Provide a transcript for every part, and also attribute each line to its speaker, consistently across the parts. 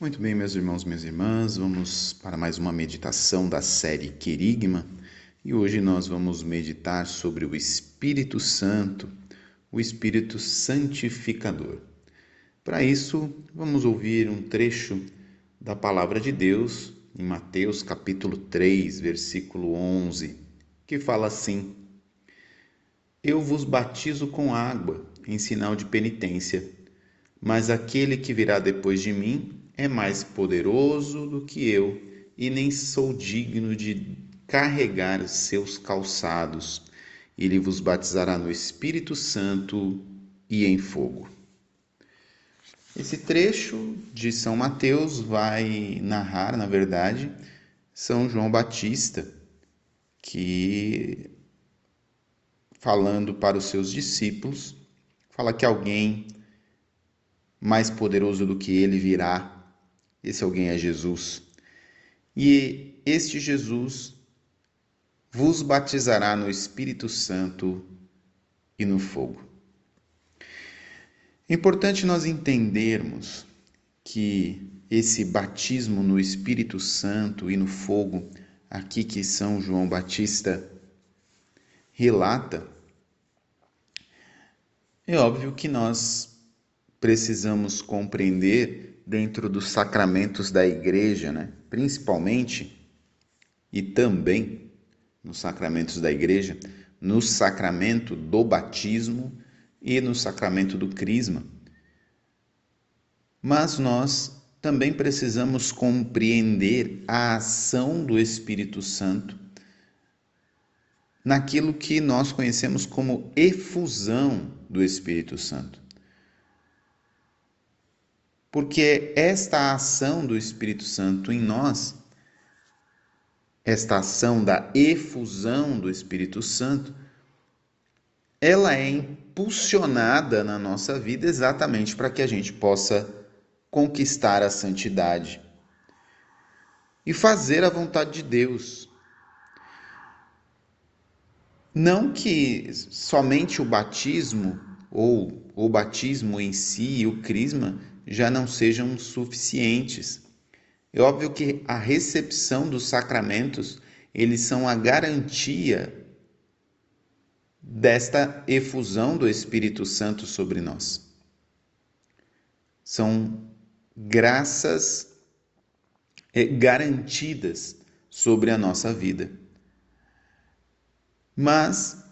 Speaker 1: Muito bem, meus irmãos, minhas irmãs, vamos para mais uma meditação da série Querigma e hoje nós vamos meditar sobre o Espírito Santo, o Espírito Santificador. Para isso, vamos ouvir um trecho da palavra de Deus em Mateus capítulo 3, versículo 11, que fala assim: Eu vos batizo com água em sinal de penitência, mas aquele que virá depois de mim é mais poderoso do que eu e nem sou digno de carregar os seus calçados. Ele vos batizará no Espírito Santo e em fogo. Esse trecho de São Mateus vai narrar, na verdade, São João Batista, que, falando para os seus discípulos, fala que alguém mais poderoso do que ele virá esse alguém é Jesus. E este Jesus vos batizará no Espírito Santo e no fogo. É importante nós entendermos que esse batismo no Espírito Santo e no fogo, aqui que São João Batista relata, é óbvio que nós precisamos compreender dentro dos sacramentos da igreja, né? principalmente e também nos sacramentos da igreja, no sacramento do batismo e no sacramento do crisma. Mas nós também precisamos compreender a ação do Espírito Santo naquilo que nós conhecemos como efusão do Espírito Santo porque esta ação do Espírito Santo em nós, esta ação da efusão do Espírito Santo, ela é impulsionada na nossa vida exatamente para que a gente possa conquistar a santidade e fazer a vontade de Deus. Não que somente o batismo ou o batismo em si, o crisma, já não sejam suficientes. É óbvio que a recepção dos sacramentos, eles são a garantia desta efusão do Espírito Santo sobre nós. São graças é, garantidas sobre a nossa vida. Mas,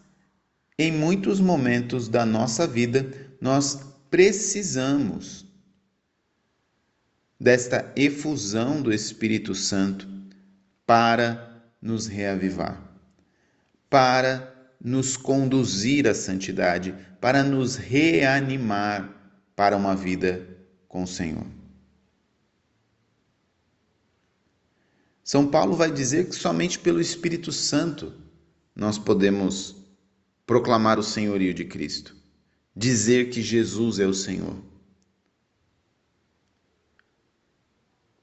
Speaker 1: em muitos momentos da nossa vida, nós precisamos desta efusão do Espírito Santo para nos reavivar, para nos conduzir à santidade, para nos reanimar para uma vida com o Senhor. São Paulo vai dizer que somente pelo Espírito Santo nós podemos proclamar o senhorio de Cristo, dizer que Jesus é o Senhor.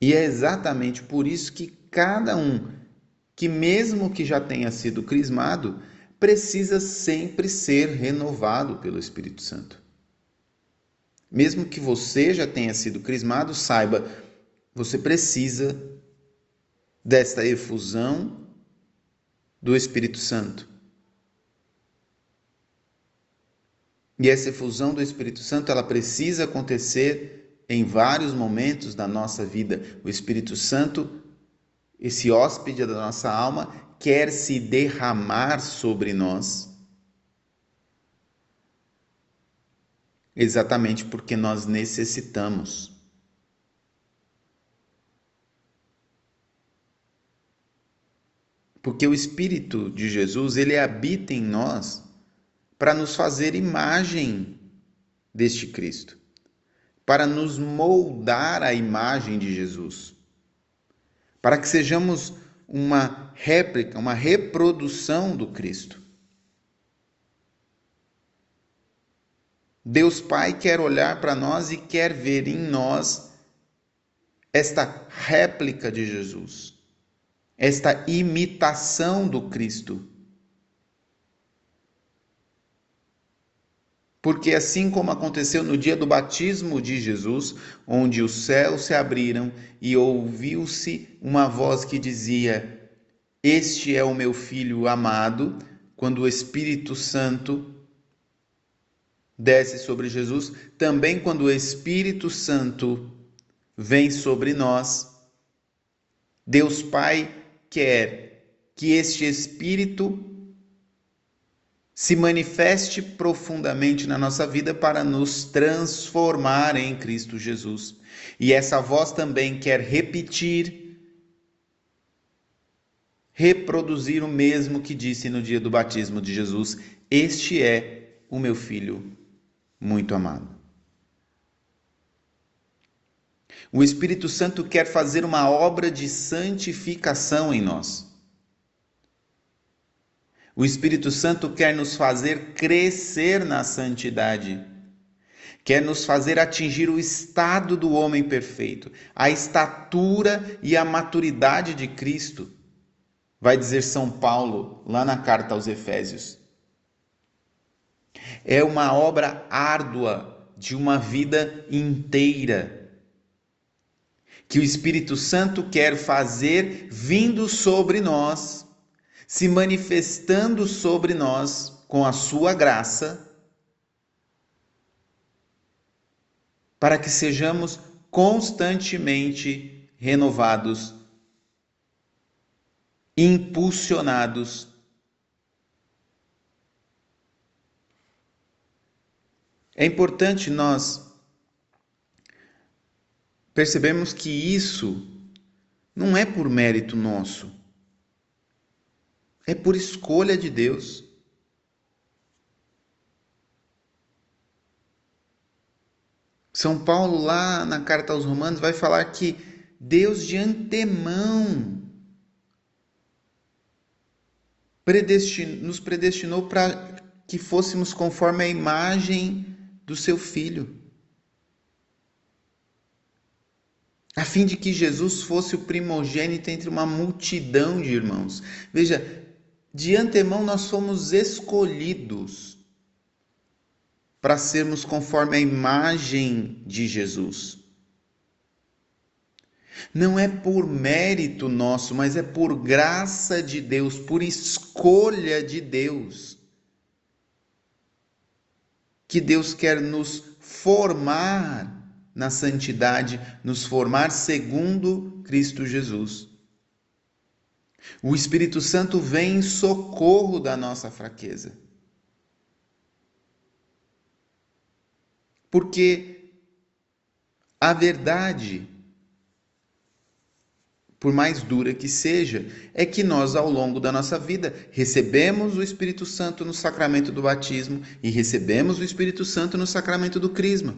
Speaker 1: E é exatamente por isso que cada um, que mesmo que já tenha sido crismado, precisa sempre ser renovado pelo Espírito Santo. Mesmo que você já tenha sido crismado, saiba, você precisa desta efusão do Espírito Santo. E essa efusão do Espírito Santo, ela precisa acontecer em vários momentos da nossa vida. O Espírito Santo, esse hóspede da nossa alma, quer se derramar sobre nós. Exatamente porque nós necessitamos. Porque o Espírito de Jesus, ele habita em nós para nos fazer imagem deste Cristo para nos moldar à imagem de Jesus, para que sejamos uma réplica, uma reprodução do Cristo. Deus Pai quer olhar para nós e quer ver em nós esta réplica de Jesus, esta imitação do Cristo. Porque assim como aconteceu no dia do batismo de Jesus, onde os céus se abriram e ouviu-se uma voz que dizia: Este é o meu filho amado, quando o Espírito Santo desce sobre Jesus, também quando o Espírito Santo vem sobre nós, Deus Pai quer que este Espírito se manifeste profundamente na nossa vida para nos transformar em Cristo Jesus. E essa voz também quer repetir, reproduzir o mesmo que disse no dia do batismo de Jesus: Este é o meu filho muito amado. O Espírito Santo quer fazer uma obra de santificação em nós. O Espírito Santo quer nos fazer crescer na santidade, quer nos fazer atingir o estado do homem perfeito, a estatura e a maturidade de Cristo. Vai dizer São Paulo lá na carta aos Efésios. É uma obra árdua de uma vida inteira que o Espírito Santo quer fazer vindo sobre nós se manifestando sobre nós com a sua graça, para que sejamos constantemente renovados, impulsionados É importante nós percebemos que isso não é por mérito nosso. É por escolha de Deus. São Paulo, lá na carta aos Romanos, vai falar que Deus de antemão predestinou, nos predestinou para que fôssemos conforme a imagem do seu filho. A fim de que Jesus fosse o primogênito entre uma multidão de irmãos. Veja, de antemão nós fomos escolhidos para sermos conforme a imagem de Jesus. Não é por mérito nosso, mas é por graça de Deus, por escolha de Deus, que Deus quer nos formar na santidade, nos formar segundo Cristo Jesus. O Espírito Santo vem em socorro da nossa fraqueza. Porque a verdade, por mais dura que seja, é que nós, ao longo da nossa vida, recebemos o Espírito Santo no sacramento do batismo e recebemos o Espírito Santo no sacramento do crisma.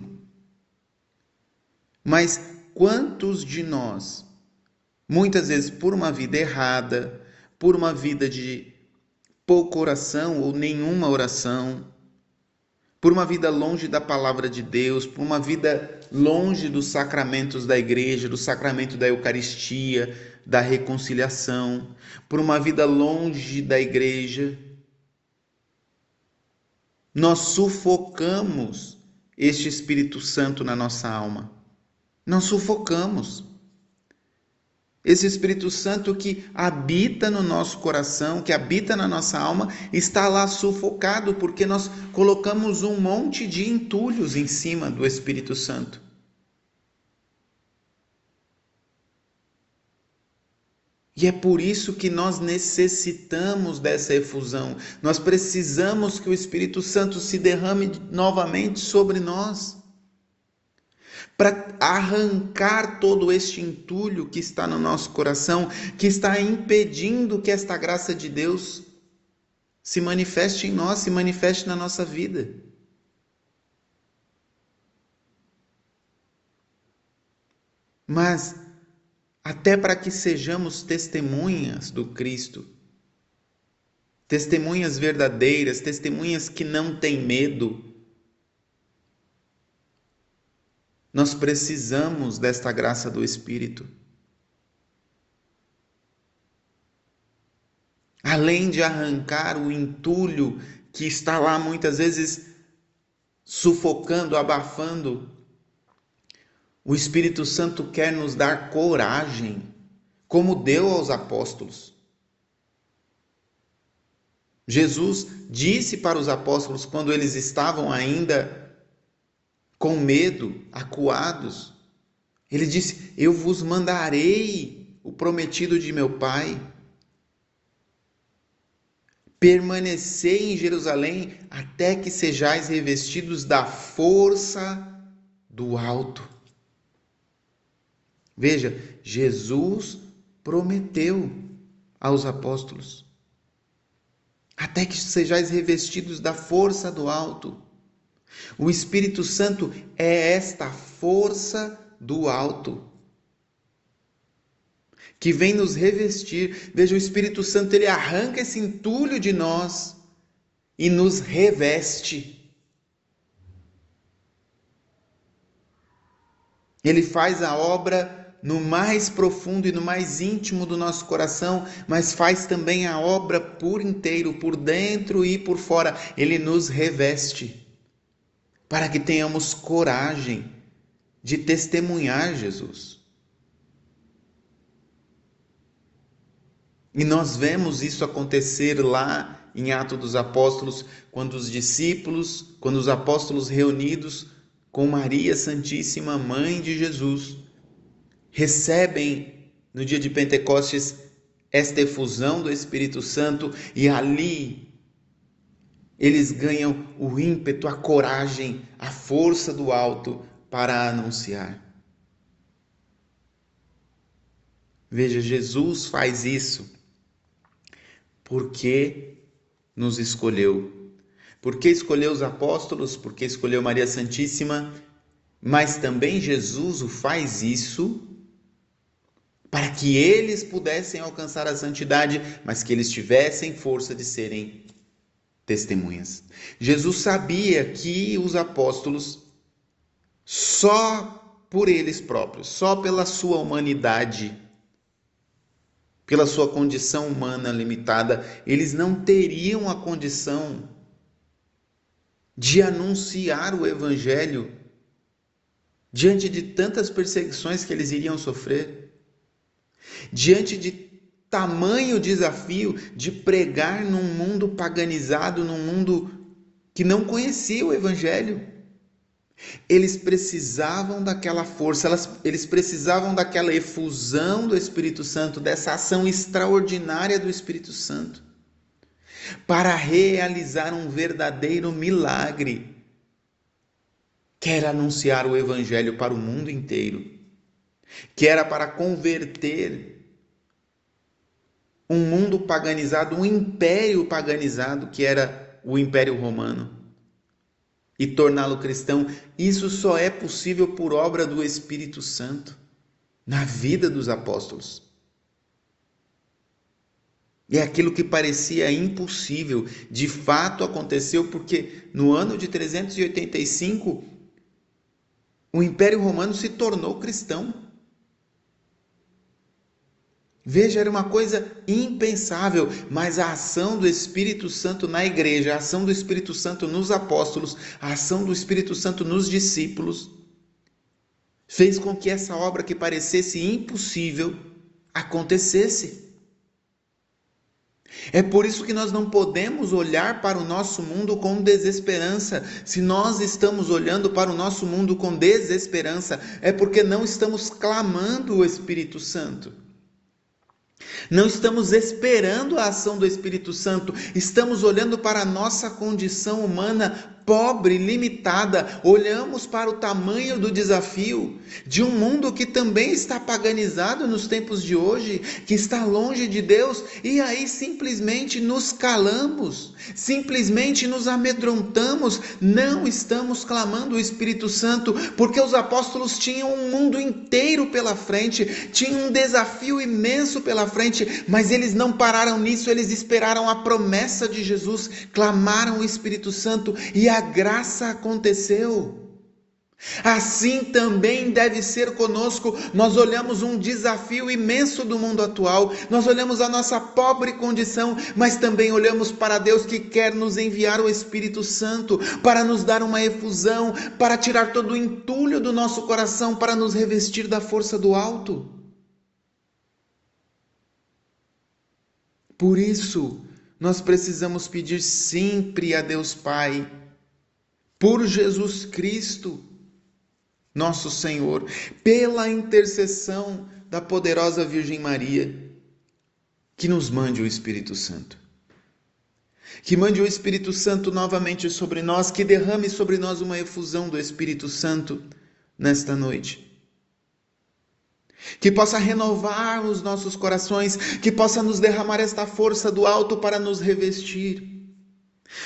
Speaker 1: Mas quantos de nós Muitas vezes por uma vida errada, por uma vida de pouca oração ou nenhuma oração, por uma vida longe da palavra de Deus, por uma vida longe dos sacramentos da igreja, do sacramento da Eucaristia, da reconciliação, por uma vida longe da igreja, nós sufocamos este Espírito Santo na nossa alma. Nós sufocamos. Esse Espírito Santo que habita no nosso coração, que habita na nossa alma, está lá sufocado porque nós colocamos um monte de entulhos em cima do Espírito Santo. E é por isso que nós necessitamos dessa efusão. Nós precisamos que o Espírito Santo se derrame novamente sobre nós para arrancar todo este entulho que está no nosso coração, que está impedindo que esta graça de Deus se manifeste em nós, se manifeste na nossa vida. Mas, até para que sejamos testemunhas do Cristo, testemunhas verdadeiras, testemunhas que não têm medo, Nós precisamos desta graça do Espírito. Além de arrancar o entulho que está lá muitas vezes sufocando, abafando. O Espírito Santo quer nos dar coragem, como deu aos apóstolos. Jesus disse para os apóstolos quando eles estavam ainda com medo, acuados, ele disse: Eu vos mandarei o prometido de meu Pai. Permanecei em Jerusalém até que sejais revestidos da força do alto. Veja, Jesus prometeu aos apóstolos: até que sejais revestidos da força do alto. O Espírito Santo é esta força do alto que vem nos revestir. Veja, o Espírito Santo ele arranca esse entulho de nós e nos reveste. Ele faz a obra no mais profundo e no mais íntimo do nosso coração, mas faz também a obra por inteiro, por dentro e por fora. Ele nos reveste para que tenhamos coragem de testemunhar Jesus. E nós vemos isso acontecer lá em Atos dos Apóstolos, quando os discípulos, quando os apóstolos reunidos com Maria Santíssima, mãe de Jesus, recebem no dia de Pentecostes esta efusão do Espírito Santo e ali eles ganham o ímpeto, a coragem, a força do alto para anunciar. Veja, Jesus faz isso porque nos escolheu. Porque escolheu os apóstolos, porque escolheu Maria Santíssima, mas também Jesus o faz isso para que eles pudessem alcançar a santidade, mas que eles tivessem força de serem testemunhas. Jesus sabia que os apóstolos só por eles próprios, só pela sua humanidade, pela sua condição humana limitada, eles não teriam a condição de anunciar o evangelho diante de tantas perseguições que eles iriam sofrer, diante de tamanho desafio de pregar num mundo paganizado, num mundo que não conhecia o evangelho. Eles precisavam daquela força, elas, eles precisavam daquela efusão do Espírito Santo, dessa ação extraordinária do Espírito Santo, para realizar um verdadeiro milagre. Quer anunciar o Evangelho para o mundo inteiro, que era para converter um mundo paganizado, um império paganizado, que era o Império Romano e torná-lo cristão, isso só é possível por obra do Espírito Santo na vida dos apóstolos. E aquilo que parecia impossível, de fato aconteceu porque no ano de 385 o Império Romano se tornou cristão. Veja, era uma coisa impensável, mas a ação do Espírito Santo na igreja, a ação do Espírito Santo nos apóstolos, a ação do Espírito Santo nos discípulos, fez com que essa obra que parecesse impossível acontecesse. É por isso que nós não podemos olhar para o nosso mundo com desesperança. Se nós estamos olhando para o nosso mundo com desesperança, é porque não estamos clamando o Espírito Santo. Não estamos esperando a ação do Espírito Santo, estamos olhando para a nossa condição humana pobre, limitada, olhamos para o tamanho do desafio de um mundo que também está paganizado nos tempos de hoje, que está longe de Deus, e aí simplesmente nos calamos, simplesmente nos amedrontamos, não estamos clamando o Espírito Santo, porque os apóstolos tinham um mundo inteiro pela frente, tinham um desafio imenso pela frente, mas eles não pararam nisso, eles esperaram a promessa de Jesus, clamaram o Espírito Santo e a graça aconteceu. Assim também deve ser conosco. Nós olhamos um desafio imenso do mundo atual, nós olhamos a nossa pobre condição, mas também olhamos para Deus que quer nos enviar o Espírito Santo para nos dar uma efusão, para tirar todo o entulho do nosso coração, para nos revestir da força do alto. Por isso, nós precisamos pedir sempre a Deus Pai, por Jesus Cristo nosso Senhor, pela intercessão da poderosa Virgem Maria, que nos mande o Espírito Santo. Que mande o Espírito Santo novamente sobre nós, que derrame sobre nós uma efusão do Espírito Santo nesta noite. Que possa renovar os nossos corações, que possa nos derramar esta força do alto para nos revestir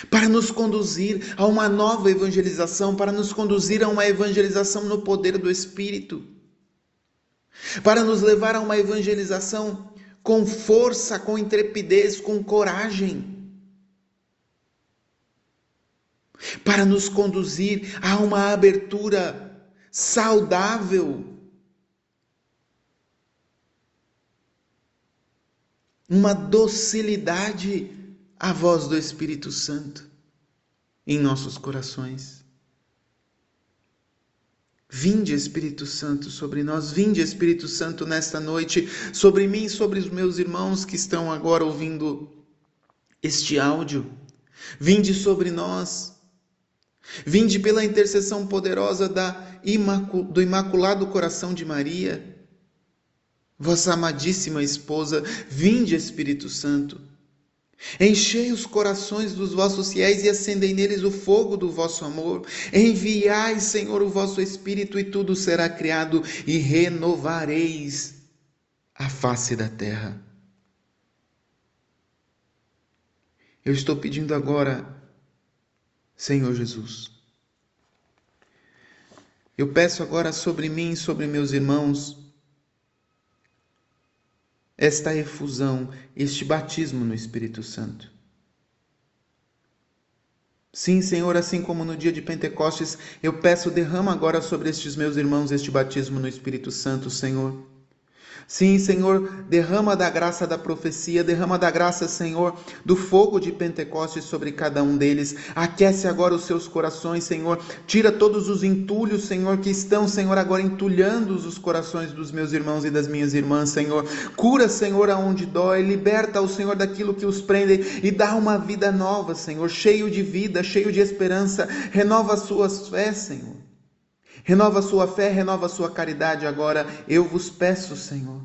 Speaker 1: para nos conduzir a uma nova evangelização, para nos conduzir a uma evangelização no poder do Espírito, para nos levar a uma evangelização com força, com intrepidez, com coragem, para nos conduzir a uma abertura saudável. Uma docilidade a voz do Espírito Santo em nossos corações. Vinde, Espírito Santo, sobre nós, vinde, Espírito Santo, nesta noite, sobre mim e sobre os meus irmãos que estão agora ouvindo este áudio. Vinde sobre nós, vinde pela intercessão poderosa da, do Imaculado Coração de Maria, vossa amadíssima esposa, vinde, Espírito Santo. Enchei os corações dos vossos fiéis e acendei neles o fogo do vosso amor. Enviai, Senhor, o vosso Espírito, e tudo será criado, e renovareis a face da terra. Eu estou pedindo agora, Senhor Jesus. Eu peço agora sobre mim sobre meus irmãos esta efusão, este batismo no Espírito Santo. Sim, Senhor, assim como no dia de Pentecostes, eu peço, derrama agora sobre estes meus irmãos este batismo no Espírito Santo, Senhor. Sim, Senhor, derrama da graça da profecia, derrama da graça, Senhor, do fogo de Pentecostes sobre cada um deles. Aquece agora os seus corações, Senhor. Tira todos os entulhos, Senhor, que estão, Senhor, agora entulhando os corações dos meus irmãos e das minhas irmãs, Senhor. Cura, Senhor, aonde dói. Liberta o Senhor daquilo que os prende e dá uma vida nova, Senhor, cheio de vida, cheio de esperança. Renova as suas fés, Senhor. Renova sua fé, renova sua caridade agora, eu vos peço, Senhor.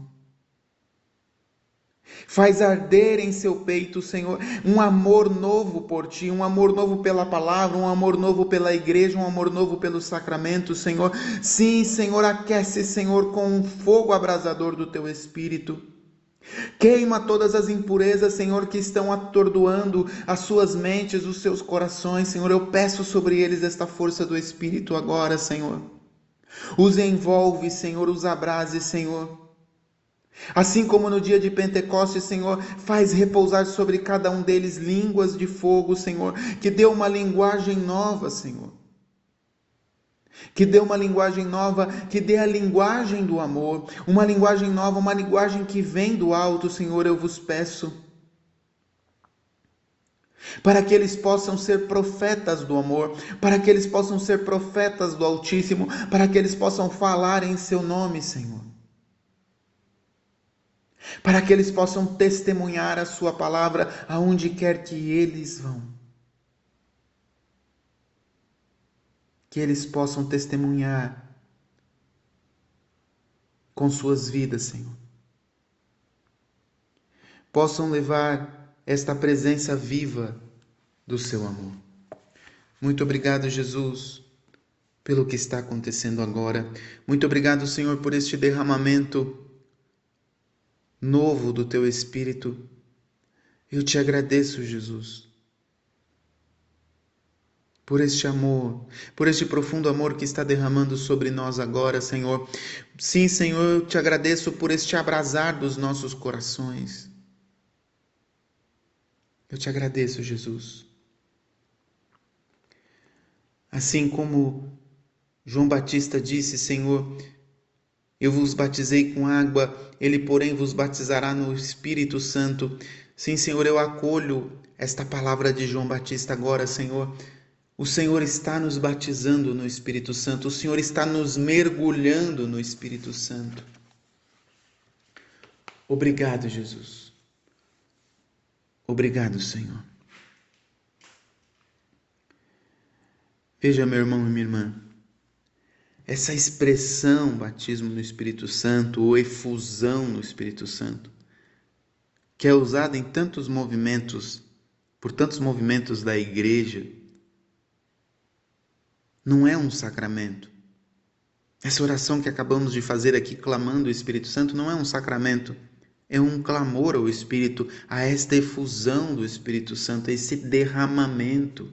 Speaker 1: Faz arder em seu peito, Senhor, um amor novo por ti, um amor novo pela palavra, um amor novo pela igreja, um amor novo pelos sacramentos, Senhor. Sim, Senhor, aquece, Senhor, com o fogo abrasador do teu espírito. Queima todas as impurezas, Senhor, que estão atordoando as suas mentes, os seus corações, Senhor. Eu peço sobre eles esta força do Espírito agora, Senhor. Os envolve, Senhor, os abrase, Senhor. Assim como no dia de Pentecostes, Senhor, faz repousar sobre cada um deles línguas de fogo, Senhor, que dê uma linguagem nova, Senhor que dê uma linguagem nova, que dê a linguagem do amor, uma linguagem nova, uma linguagem que vem do alto, Senhor, eu vos peço. Para que eles possam ser profetas do amor, para que eles possam ser profetas do Altíssimo, para que eles possam falar em seu nome, Senhor. Para que eles possam testemunhar a Sua palavra aonde quer que eles vão. Que eles possam testemunhar com suas vidas, Senhor. Possam levar esta presença viva do seu amor. Muito obrigado, Jesus, pelo que está acontecendo agora. Muito obrigado, Senhor, por este derramamento novo do teu Espírito. Eu te agradeço, Jesus por este amor, por este profundo amor que está derramando sobre nós agora, Senhor. Sim, Senhor, eu te agradeço por este abrasar dos nossos corações. Eu te agradeço, Jesus. Assim como João Batista disse: Senhor, eu vos batizei com água, ele, porém, vos batizará no Espírito Santo. Sim, Senhor, eu acolho esta palavra de João Batista agora, Senhor. O Senhor está nos batizando no Espírito Santo, o Senhor está nos mergulhando no Espírito Santo. Obrigado, Jesus. Obrigado, Senhor. Veja, meu irmão e minha irmã, essa expressão batismo no Espírito Santo ou efusão no Espírito Santo, que é usada em tantos movimentos, por tantos movimentos da igreja, não é um sacramento. Essa oração que acabamos de fazer aqui, clamando o Espírito Santo, não é um sacramento. É um clamor ao Espírito, a esta efusão do Espírito Santo, a esse derramamento.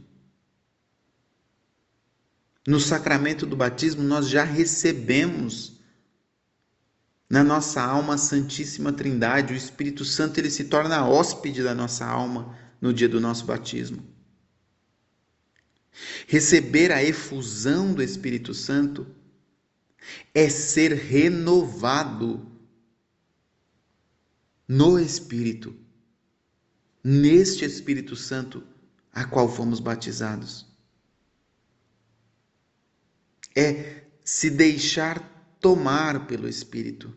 Speaker 1: No sacramento do batismo, nós já recebemos na nossa alma a Santíssima Trindade. O Espírito Santo ele se torna hóspede da nossa alma no dia do nosso batismo. Receber a efusão do Espírito Santo é ser renovado no Espírito, neste Espírito Santo a qual fomos batizados. É se deixar tomar pelo Espírito.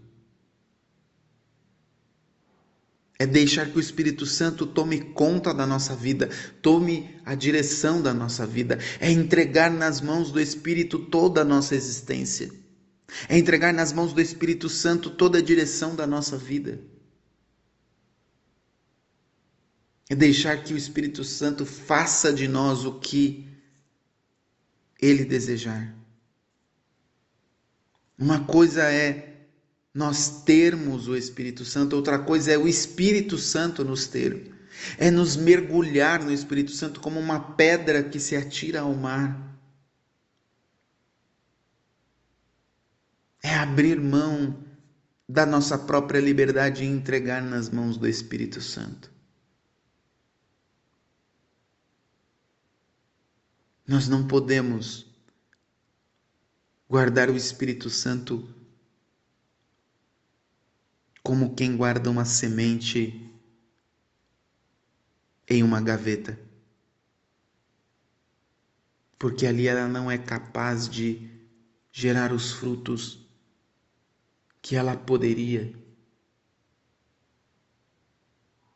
Speaker 1: É deixar que o Espírito Santo tome conta da nossa vida, tome a direção da nossa vida. É entregar nas mãos do Espírito toda a nossa existência. É entregar nas mãos do Espírito Santo toda a direção da nossa vida. É deixar que o Espírito Santo faça de nós o que ele desejar. Uma coisa é nós termos o Espírito Santo, outra coisa é o Espírito Santo nos ter. É nos mergulhar no Espírito Santo como uma pedra que se atira ao mar. É abrir mão da nossa própria liberdade e entregar nas mãos do Espírito Santo. Nós não podemos guardar o Espírito Santo como quem guarda uma semente em uma gaveta. Porque ali ela não é capaz de gerar os frutos que ela poderia.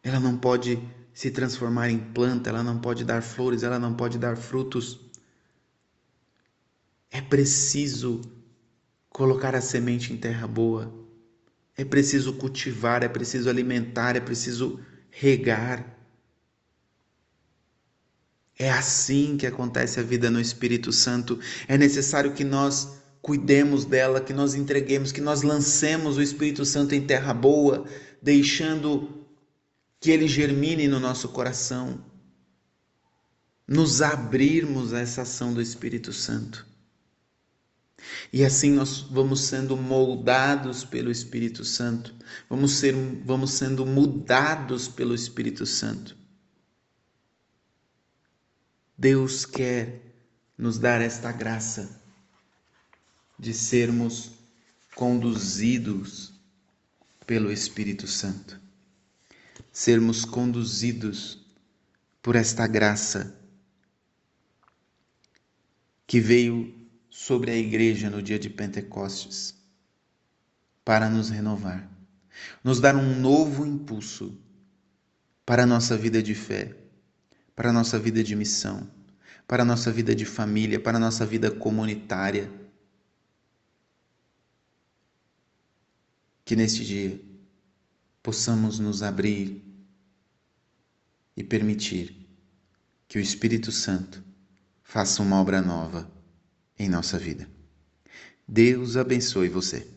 Speaker 1: Ela não pode se transformar em planta, ela não pode dar flores, ela não pode dar frutos. É preciso colocar a semente em terra boa é preciso cultivar, é preciso alimentar, é preciso regar. É assim que acontece a vida no Espírito Santo. É necessário que nós cuidemos dela, que nós entreguemos, que nós lancemos o Espírito Santo em terra boa, deixando que ele germine no nosso coração. Nos abrirmos a essa ação do Espírito Santo. E assim nós vamos sendo moldados pelo Espírito Santo, vamos, ser, vamos sendo mudados pelo Espírito Santo. Deus quer nos dar esta graça de sermos conduzidos pelo Espírito Santo, sermos conduzidos por esta graça que veio sobre a igreja no dia de Pentecostes para nos renovar, nos dar um novo impulso para a nossa vida de fé, para a nossa vida de missão, para a nossa vida de família, para a nossa vida comunitária. Que neste dia possamos nos abrir e permitir que o Espírito Santo faça uma obra nova em nossa vida. Deus abençoe você.